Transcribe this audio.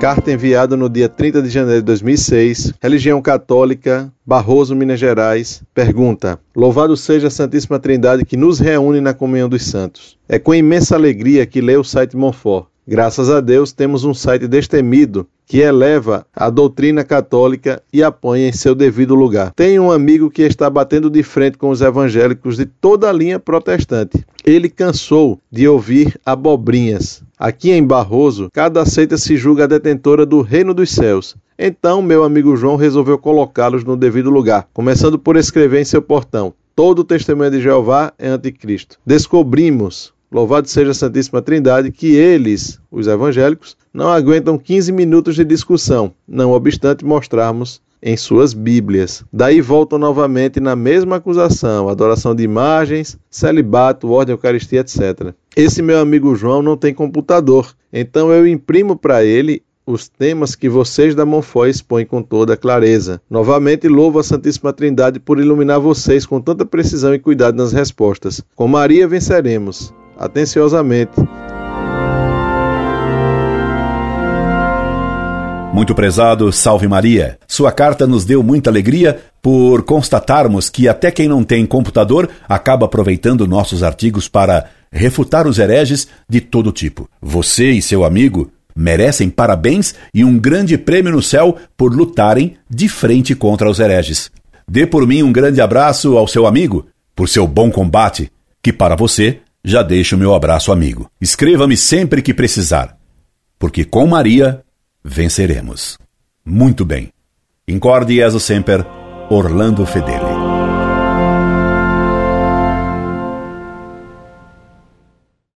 Carta enviada no dia 30 de janeiro de 2006. Religião Católica, Barroso, Minas Gerais. Pergunta: Louvado seja a Santíssima Trindade que nos reúne na comunhão dos santos. É com imensa alegria que leio o site Monfort. Graças a Deus temos um site destemido que eleva a doutrina católica e a põe em seu devido lugar. Tenho um amigo que está batendo de frente com os evangélicos de toda a linha protestante. Ele cansou de ouvir abobrinhas. Aqui em Barroso, cada seita se julga detentora do reino dos céus. Então, meu amigo João resolveu colocá-los no devido lugar, começando por escrever em seu portão: Todo o testemunho de Jeová é anticristo. Descobrimos Louvado seja a Santíssima Trindade, que eles, os evangélicos, não aguentam 15 minutos de discussão, não obstante mostrarmos em suas Bíblias. Daí voltam novamente na mesma acusação: adoração de imagens, celibato, ordem, eucaristia, etc. Esse meu amigo João não tem computador, então eu imprimo para ele os temas que vocês da Monfó expõem com toda clareza. Novamente louvo a Santíssima Trindade por iluminar vocês com tanta precisão e cuidado nas respostas. Com Maria venceremos atenciosamente. Muito prezado, salve Maria. Sua carta nos deu muita alegria por constatarmos que até quem não tem computador acaba aproveitando nossos artigos para refutar os hereges de todo tipo. Você e seu amigo merecem parabéns e um grande prêmio no céu por lutarem de frente contra os hereges. Dê por mim um grande abraço ao seu amigo por seu bom combate, que para você já deixo meu abraço amigo. Escreva-me sempre que precisar, porque com Maria venceremos. Muito bem. Incorde Jesus Semper, Orlando Fedeli.